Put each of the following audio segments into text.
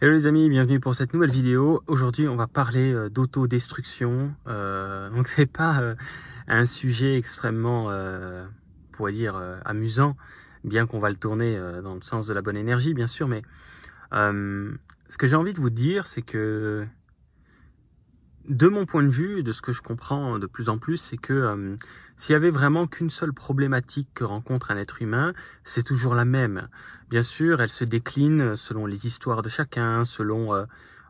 Hello les amis, bienvenue pour cette nouvelle vidéo. Aujourd'hui, on va parler euh, d'autodestruction. Euh, donc c'est pas euh, un sujet extrêmement, euh, on pourrait dire, amusant, bien qu'on va le tourner dans le sens de la bonne énergie, bien sûr. Mais ce que j'ai envie de vous dire, c'est que de mon point de vue, de ce que je comprends de plus en plus, c'est que s'il y avait vraiment qu'une seule problématique que rencontre un être humain, c'est toujours la même. Bien sûr, elle se décline selon les histoires de chacun, selon, euh,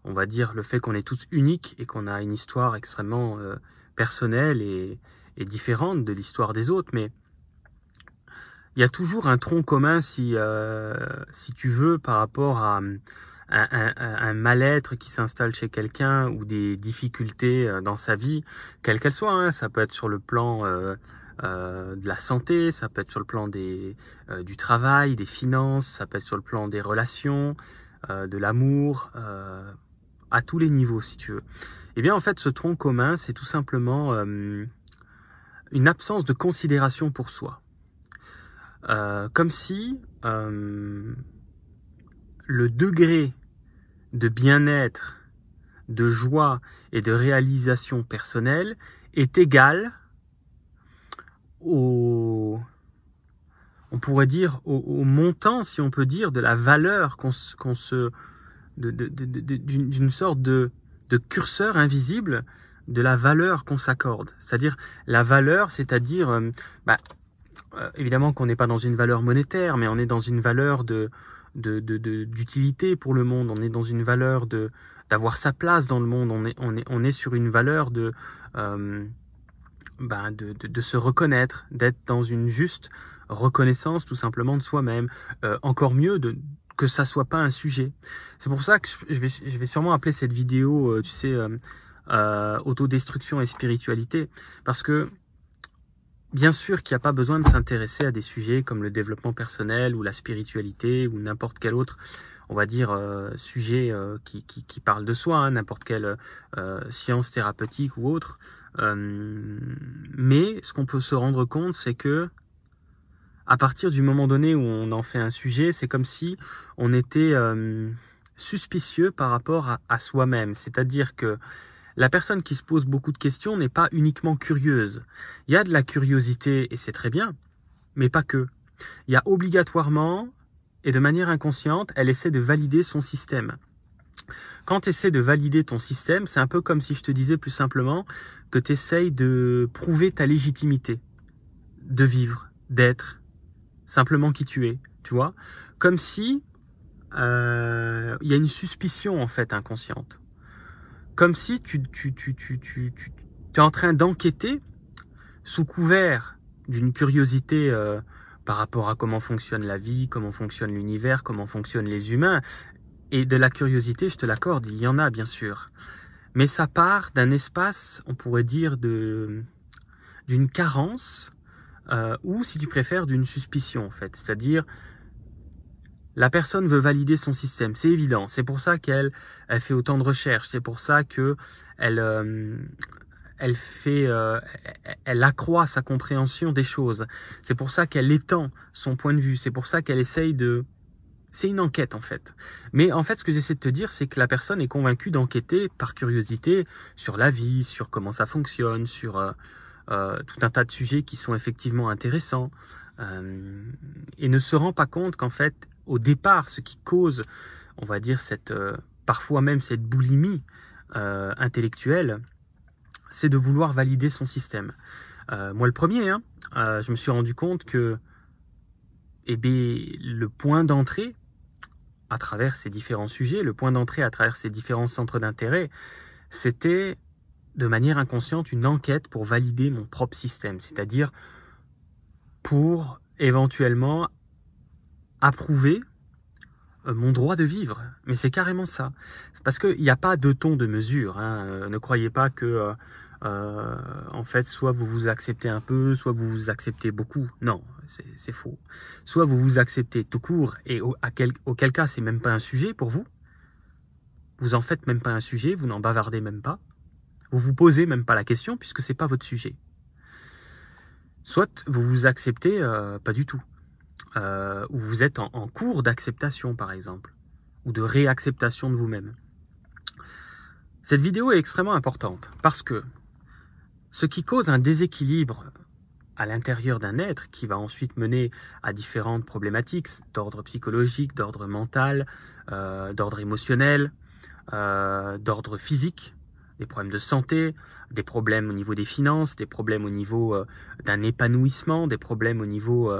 on va dire, le fait qu'on est tous uniques et qu'on a une histoire extrêmement euh, personnelle et, différente de l'histoire des autres. Mais il y a toujours un tronc commun, si, euh, si tu veux, par rapport à un, mal-être qui s'installe chez quelqu'un ou des difficultés dans sa vie, quelles qu'elles soient. Hein. Ça peut être sur le plan euh, de la santé, ça peut être sur le plan des, euh, du travail, des finances, ça peut être sur le plan des relations, euh, de l'amour, à tous les niveaux si tu veux. Eh bien en fait ce tronc commun c'est tout simplement une absence de considération pour soi. comme si le degré de bien-être, de joie et de réalisation personnelle est égal au, on pourrait dire, au, montant, si on peut dire, de la valeur qu'on se, d'une sorte de, de curseur invisible de la valeur qu'on s'accorde. C'est-à-dire la valeur, c'est-à-dire, euh, bah, euh, évidemment qu'on n'est pas dans une valeur monétaire, mais on est dans une valeur de d'utilité pour le monde. On est dans une valeur de d'avoir sa place dans le monde. On est on est on est sur une valeur de euh, ben, de, de, se reconnaître, d'être dans une juste reconnaissance tout simplement de soi-même. Euh, encore mieux de, que ça soit pas un sujet. C'est pour ça que je vais, je vais sûrement appeler cette vidéo, euh, tu sais, autodestruction et spiritualité, parce que bien sûr qu'il n'y a pas besoin de s'intéresser à des sujets comme le développement personnel ou la spiritualité ou n'importe quel autre on va dire, euh, sujet qui, qui, parle de soi, hein, n'importe quelle euh, science thérapeutique ou autre. Euh, mais ce qu'on peut se rendre compte, c'est que à partir du moment donné où on en fait un sujet, c'est comme si on était euh, suspicieux par rapport à soi-même. C'est-à-dire que la personne qui se pose beaucoup de questions n'est pas uniquement curieuse. Il y a de la curiosité et c'est très bien, mais pas que. Il y a obligatoirement et de manière inconsciente, elle essaie de valider son système. Quand tu essaies de valider ton système, c'est un peu comme si je te disais plus simplement que tu essayes de prouver ta légitimité de vivre, d'être, simplement qui tu es, tu vois Comme si euh, il y a une suspicion en fait inconsciente. Comme si tu, tu, tu, tu, tu, tu es en train d'enquêter sous couvert d'une curiosité euh, par rapport à comment fonctionne la vie, comment fonctionne l'univers, comment fonctionnent les humains, et de la curiosité, je te l'accorde, il y en a bien sûr. Mais ça part d'un espace, on pourrait dire, de d'une carence, euh, ou si tu préfères, d'une suspicion en fait. C'est-à-dire, la personne veut valider son système, c'est évident. C'est pour ça qu'elle elle fait autant de recherches. C'est pour ça que elle euh, fait, euh, elle accroît sa compréhension des choses. C'est pour ça qu'elle étend son point de vue. C'est pour ça qu'elle essaye de c'est une enquête en fait. Mais en fait, ce que j'essaie de te dire, c'est que la personne est convaincue d'enquêter par curiosité sur la vie, sur comment ça fonctionne, sur euh, tout un tas de sujets qui sont effectivement intéressants, et ne se rend pas compte qu'en fait, au départ, ce qui cause, on va dire, cette, parfois même cette boulimie intellectuelle, c'est de vouloir valider son système. moi, le premier, hein, je me suis rendu compte que eh bien, le point d'entrée à travers ces différents sujets, le point d'entrée à travers ces différents centres d'intérêt, c'était de manière inconsciente une enquête pour valider mon propre système, c'est-à-dire pour éventuellement approuver euh, mon droit de vivre. Mais c'est carrément ça. Parce qu'il n'y a pas de ton de mesure. Hein. Euh, ne croyez pas que euh, euh, en fait, soit vous vous acceptez un peu, soit vous vous acceptez beaucoup. Non, c'est faux. Soit vous vous acceptez tout court, et au, auquel cas c'est même pas un sujet pour vous. Vous en faites même pas un sujet, vous n'en bavardez même pas. Vous vous posez même pas la question puisque c'est pas votre sujet. Soit vous vous acceptez euh, pas du tout, euh, ou vous êtes en, en cours d'acceptation par exemple, ou de réacceptation de vous-même. Cette vidéo est extrêmement importante parce que ce qui cause un déséquilibre à l'intérieur d'un être qui va ensuite mener à différentes problématiques d'ordre psychologique, d'ordre mental, euh, d'ordre émotionnel, euh, d'ordre physique, des problèmes de santé, des problèmes au niveau des finances, des problèmes au niveau euh, d'un épanouissement, des problèmes au niveau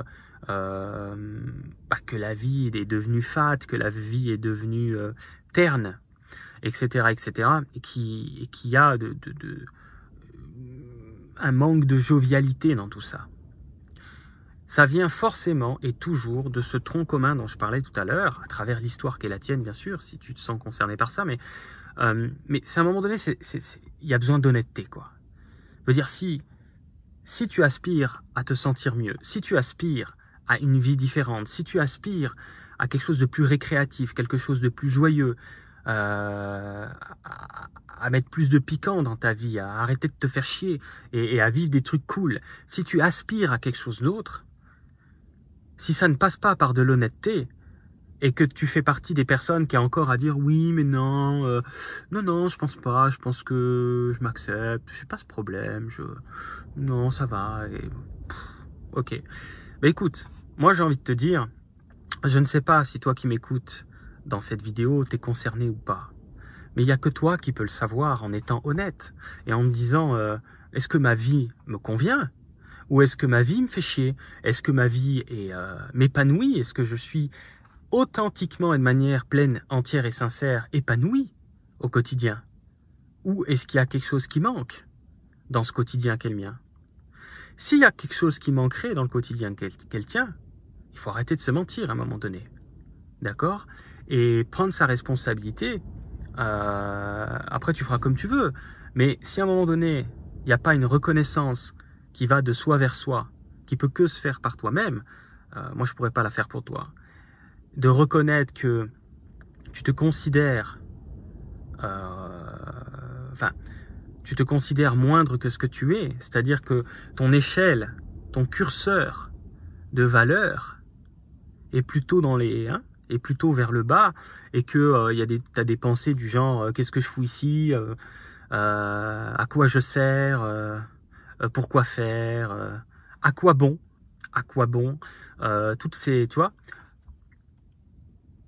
euh, euh, bah, que la vie est devenue fat, que la vie est devenue terne, etc., etc., et qui, et a un manque de jovialité dans tout ça. Ça vient forcément et toujours de ce tronc commun dont je parlais tout à l'heure, à travers l'histoire qui est la tienne, bien sûr, si tu te sens concerné par ça, mais euh, c'est à un moment donné, il y a besoin d'honnêteté, quoi. Je veux dire, si tu aspires à te sentir mieux, si tu aspires à une vie différente, si tu aspires à quelque chose de plus récréatif, quelque chose de plus joyeux, euh, à, mettre plus de piquant dans ta vie, à arrêter de te faire chier et, à vivre des trucs cool, si tu aspires à quelque chose d'autre, si ça ne passe pas par de l'honnêteté, et que tu fais partie des personnes qui a encore à dire oui mais non euh, non non je pense pas je pense que je m'accepte je pas ce problème je non ça va ok bah écoute moi j'ai envie de te dire je ne sais pas si toi qui m'écoutes dans cette vidéo t'es concerné ou pas. Mais il n'y a que toi qui peux le savoir en étant honnête et en me disant euh, est-ce que ma vie me convient ou est-ce que ma vie me fait chier? Est-ce que ma vie est euh, m'épanouit? Est-ce que je suis authentiquement et de manière pleine, entière et sincère, épanouie au quotidien? Ou est-ce qu'il y a quelque chose qui manque dans ce quotidien qu'est le mien? S'il y a quelque chose qui manquerait dans le quotidien qu'elle tient, il faut arrêter de se mentir à un moment donné. D'accord? Et prendre sa responsabilité. Euh, après, tu feras comme tu veux. Mais si à un moment donné, il n'y a pas une reconnaissance qui va de soi vers soi, qui peut que se faire par toi-même, euh, moi je pourrais pas la faire pour toi de reconnaître que tu te considères, euh, enfin, tu te considères moindre que ce que tu es, c'est-à-dire que ton échelle, ton curseur de valeur est plutôt dans les, hein, plutôt vers le bas, et que euh, y a des, as des pensées du genre euh, qu'est-ce que je fous ici, à quoi je sers, pourquoi faire, à quoi bon, à quoi bon, toutes ces, tu vois,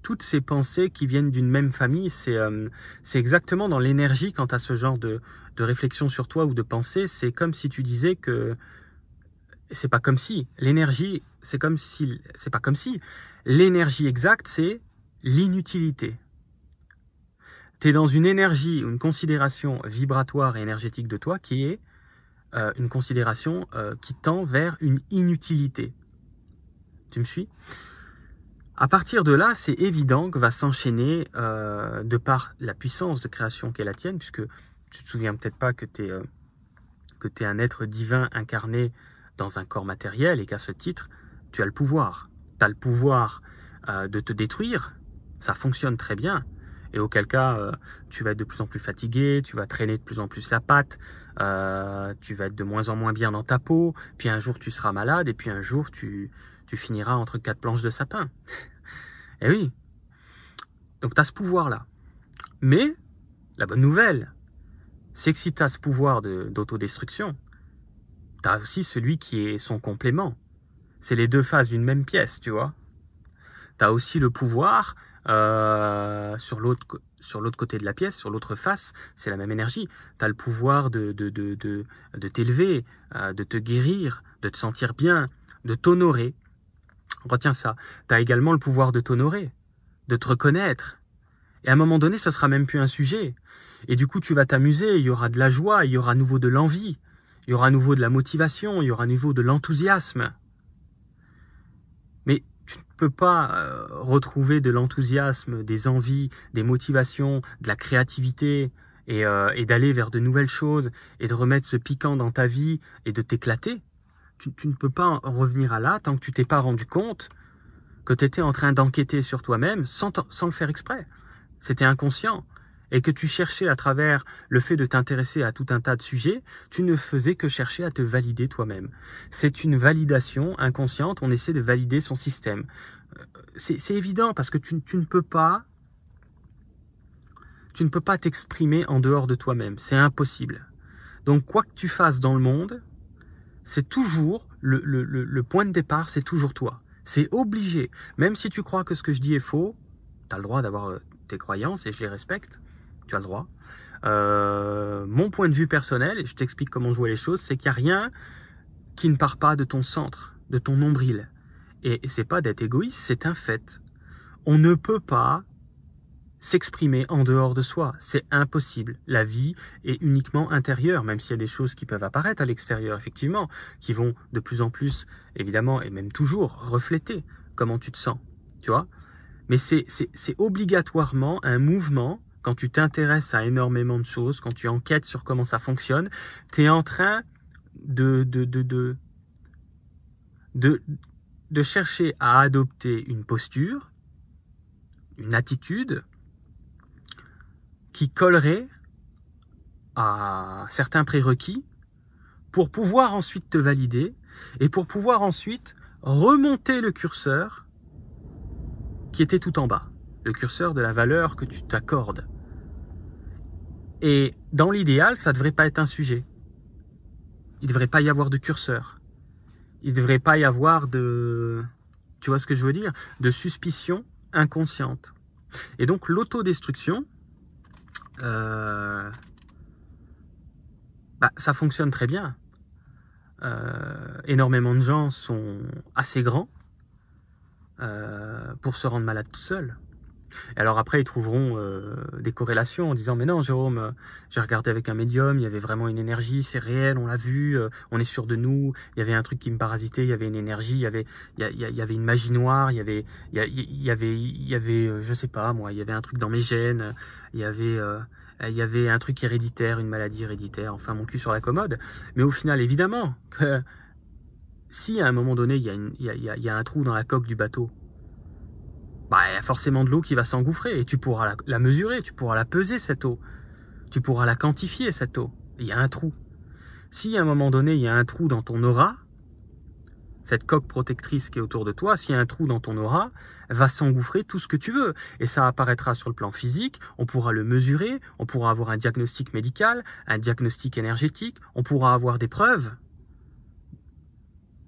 toutes ces pensées qui viennent d'une même famille, c'est euh, exactement dans l'énergie quant à ce genre de, de, réflexion sur toi ou de pensée. C'est comme si tu disais que c'est pas comme si l'énergie, c'est comme si c'est pas comme si l'énergie exacte, c'est l'inutilité. Tu es dans une énergie, une considération vibratoire et énergétique de toi qui est euh, une considération euh, qui tend vers une inutilité. Tu me suis? À partir de là, c'est évident que va s'enchaîner, euh, de par la puissance de création qu'est la tienne, puisque tu te souviens peut-être pas que tu es, es un être divin incarné dans un corps matériel et qu'à ce titre, tu as le pouvoir. Tu as le pouvoir euh, de te détruire, ça fonctionne très bien. Et auquel cas, tu vas être de plus en plus fatigué, tu vas traîner de plus en plus la patte, tu vas être de moins en moins bien dans ta peau, puis un jour tu seras malade, et puis un jour tu, tu finiras entre quatre planches de sapin. Eh oui. Donc tu as ce pouvoir-là. Mais, la bonne nouvelle, c'est que si tu as ce pouvoir d'autodestruction, tu as aussi celui qui est son complément. C'est les deux faces d'une même pièce, tu vois. Tu as aussi le pouvoir euh, sur l'autre côté de la pièce, sur l'autre face, c'est la même énergie. Tu as le pouvoir de, de, de, de, t'élever, euh, de te guérir, de te sentir bien, de t'honorer, Retiens ça. Tu as également le pouvoir de t'honorer, de te reconnaître. Et à un moment donné, ce sera même plus un sujet. Et du coup, tu vas t'amuser, il y aura de la joie, il y aura à nouveau de l'envie, il y aura à nouveau de la motivation, il y aura à nouveau de l'enthousiasme. Mais tu ne peux pas euh, retrouver de l'enthousiasme, des envies, des motivations, de la créativité et, euh, et d'aller vers de nouvelles choses et de remettre ce piquant dans ta vie et de t'éclater tu, ne peux pas en revenir à là tant que tu t'es pas rendu compte que tu étais en train d'enquêter sur toi-même sans le faire exprès. C'était inconscient. Et que tu cherchais à travers le fait de t'intéresser à tout un tas de sujets, tu ne faisais que chercher à te valider toi-même. C'est une validation inconsciente, on essaie de valider son système. Euh, c'est évident parce que tu, ne peux pas tu ne peux pas t'exprimer en dehors de toi-même. C'est impossible. Donc quoi que tu fasses dans le monde, c'est toujours le, le, le, point de départ, c'est toujours toi. C'est obligé. Même si tu crois que ce que je dis est faux, tu as le droit d'avoir euh, tes croyances et je les respecte. Tu as le droit. Euh, mon point de vue personnel, et je t'explique comment je vois les choses, c'est qu'il n'y a rien qui ne part pas de ton centre, de ton nombril. Et c'est pas d'être égoïste, c'est un fait. On ne peut pas s'exprimer en dehors de soi. C'est impossible. La vie est uniquement intérieure, même s'il y a des choses qui peuvent apparaître à l'extérieur, effectivement, qui vont de plus en plus, évidemment, et même toujours, refléter comment tu te sens. Tu vois? Mais c'est obligatoirement un mouvement. Quand tu t'intéresses à énormément de choses, quand tu enquêtes sur comment ça fonctionne, tu es en train de, de, de, de, de, de chercher à adopter une posture, une attitude, qui collerait à certains prérequis pour pouvoir ensuite te valider et pour pouvoir ensuite remonter le curseur qui était tout en bas, le curseur de la valeur que tu t'accordes. Et dans l'idéal, ça ne devrait pas être un sujet. Il ne devrait pas y avoir de curseur. Il ne devrait pas y avoir de, tu vois ce que je veux dire, de suspicion inconsciente. Et donc l'autodestruction, euh, bah, ça fonctionne très bien. Euh, énormément de gens sont assez grands euh, pour se rendre malade tout seuls. Alors après, ils trouveront des corrélations en disant mais non, Jérôme, j'ai regardé avec un médium, il y avait vraiment une énergie, c'est réel, on l'a vu, on est sûr de nous. Il y avait un truc qui me parasitait, il y avait une énergie, il y avait, il y, avait une magie noire, il y avait, il y, avait, il y avait, je sais pas moi, il y avait un truc dans mes gènes, il y avait, il y avait un truc héréditaire, une maladie héréditaire, enfin mon cul sur la commode. Mais au final, évidemment, si à un moment donné, il, y a, un trou dans la coque du bateau, bah, il y a forcément de l'eau qui va s'engouffrer et tu pourras la, mesurer, tu pourras la peser cette eau, tu pourras la quantifier cette eau. Il y a un trou. Si à un moment donné, il y a un trou dans ton aura, cette coque protectrice qui est autour de toi, s'il y a un trou dans ton aura, va s'engouffrer tout ce que tu veux. Et ça apparaîtra sur le plan physique, on pourra le mesurer, on pourra avoir un diagnostic médical, un diagnostic énergétique, on pourra avoir des preuves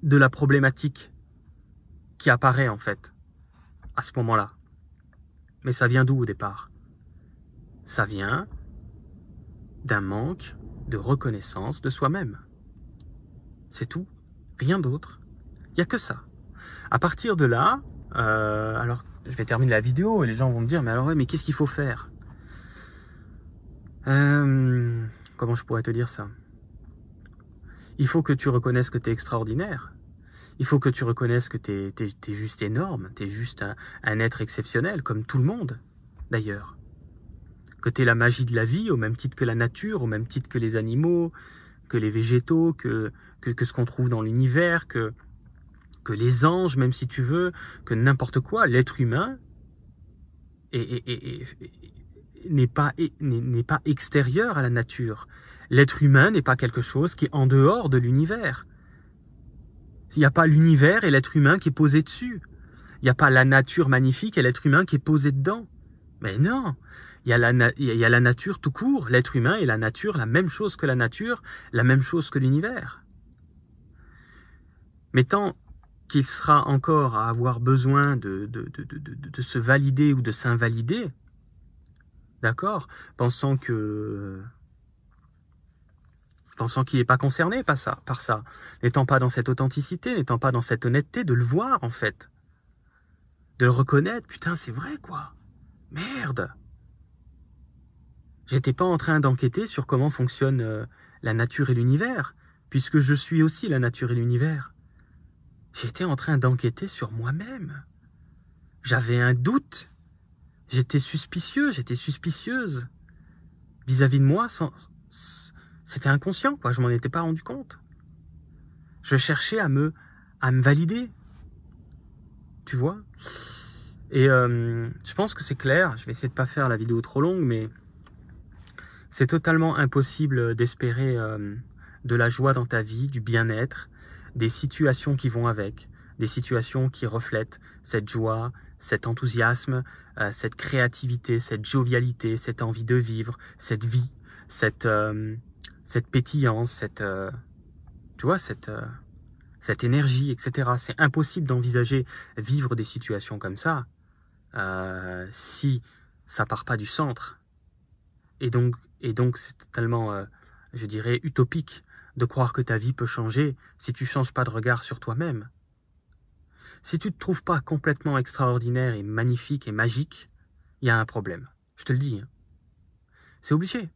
de la problématique qui apparaît en fait à ce moment-là. Mais ça vient d'où au départ? Ça vient d'un manque de reconnaissance de soi-même. C'est tout, rien d'autre. Il n'y a que ça. À partir de là, euh, alors je vais terminer la vidéo et les gens vont me dire, mais alors mais qu'est-ce qu'il faut faire? Euh, Comment je pourrais te dire ça? Il faut que tu reconnaisses que tu es extraordinaire. Il faut que tu reconnaisses que tu es, juste énorme, tu es juste un, être exceptionnel, comme tout le monde, d'ailleurs. Que tu es la magie de la vie, au même titre que la nature, au même titre que les animaux, que les végétaux, que, ce qu'on trouve dans l'univers, que, que les anges, même si tu veux, que n'importe quoi, l'être humain n'est pas, pas extérieur à la nature. L'être humain n'est pas quelque chose qui est en dehors de l'univers. Il n'y a pas l'univers et l'être humain qui est posé dessus. Il n'y a pas la nature magnifique et l'être humain qui est posé dedans. Mais non, il y, a la nature tout court, l'être humain et la nature, la même chose que la nature, la même chose que l'univers. Mais tant qu'il sera encore à avoir besoin de, se valider ou de s'invalider, d'accord, pensant que pensant qu'il n'est pas concerné par ça, par ça, n'étant pas dans cette authenticité, n'étant pas dans cette honnêteté, de le voir en fait, de le reconnaître, putain c'est vrai quoi, merde. J'étais pas en train d'enquêter sur comment fonctionne euh, la nature et l'univers, puisque je suis aussi la nature et l'univers. J'étais en train d'enquêter sur moi-même. J'avais un doute. J'étais suspicieux, j'étais suspicieuse. Vis-à-vis de moi, sans... c'était inconscient, quoi. Je m'en étais pas rendu compte. Je cherchais à me, à me valider. Tu vois? Et euh, je pense que c'est clair. Je vais essayer de pas faire la vidéo trop longue, mais c'est totalement impossible d'espérer euh, de la joie dans ta vie, du bien-être, des situations qui vont avec, des situations qui reflètent cette joie, cet enthousiasme, euh, cette créativité, cette jovialité, cette envie de vivre, cette vie, cette, cette pétillance, cette, euh, tu vois, cette, cette énergie, etc. C'est impossible d'envisager vivre des situations comme ça si ça part pas du centre. Et donc, et donc c'est totalement, je dirais, utopique de croire que ta vie peut changer si tu changes pas de regard sur toi-même. Si tu ne te trouves pas complètement extraordinaire et magnifique et magique, il y a un problème. Je te le dis. Hein. C'est obligé.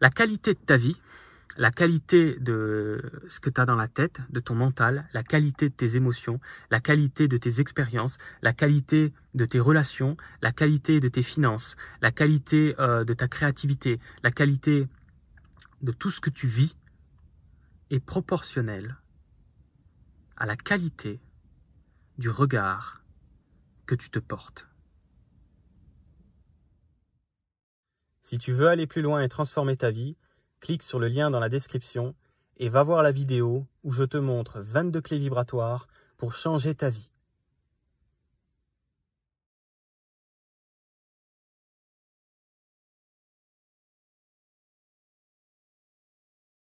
La qualité de ta vie, la qualité de ce que tu as dans la tête, de ton mental, la qualité de tes émotions, la qualité de tes expériences, la qualité de tes relations, la qualité de tes finances, la qualité euh, de ta créativité, la qualité de tout ce que tu vis est proportionnelle à la qualité du regard que tu te portes. Si tu veux aller plus loin et transformer ta vie, clique sur le lien dans la description et va voir la vidéo où je te montre 22 clés vibratoires pour changer ta vie.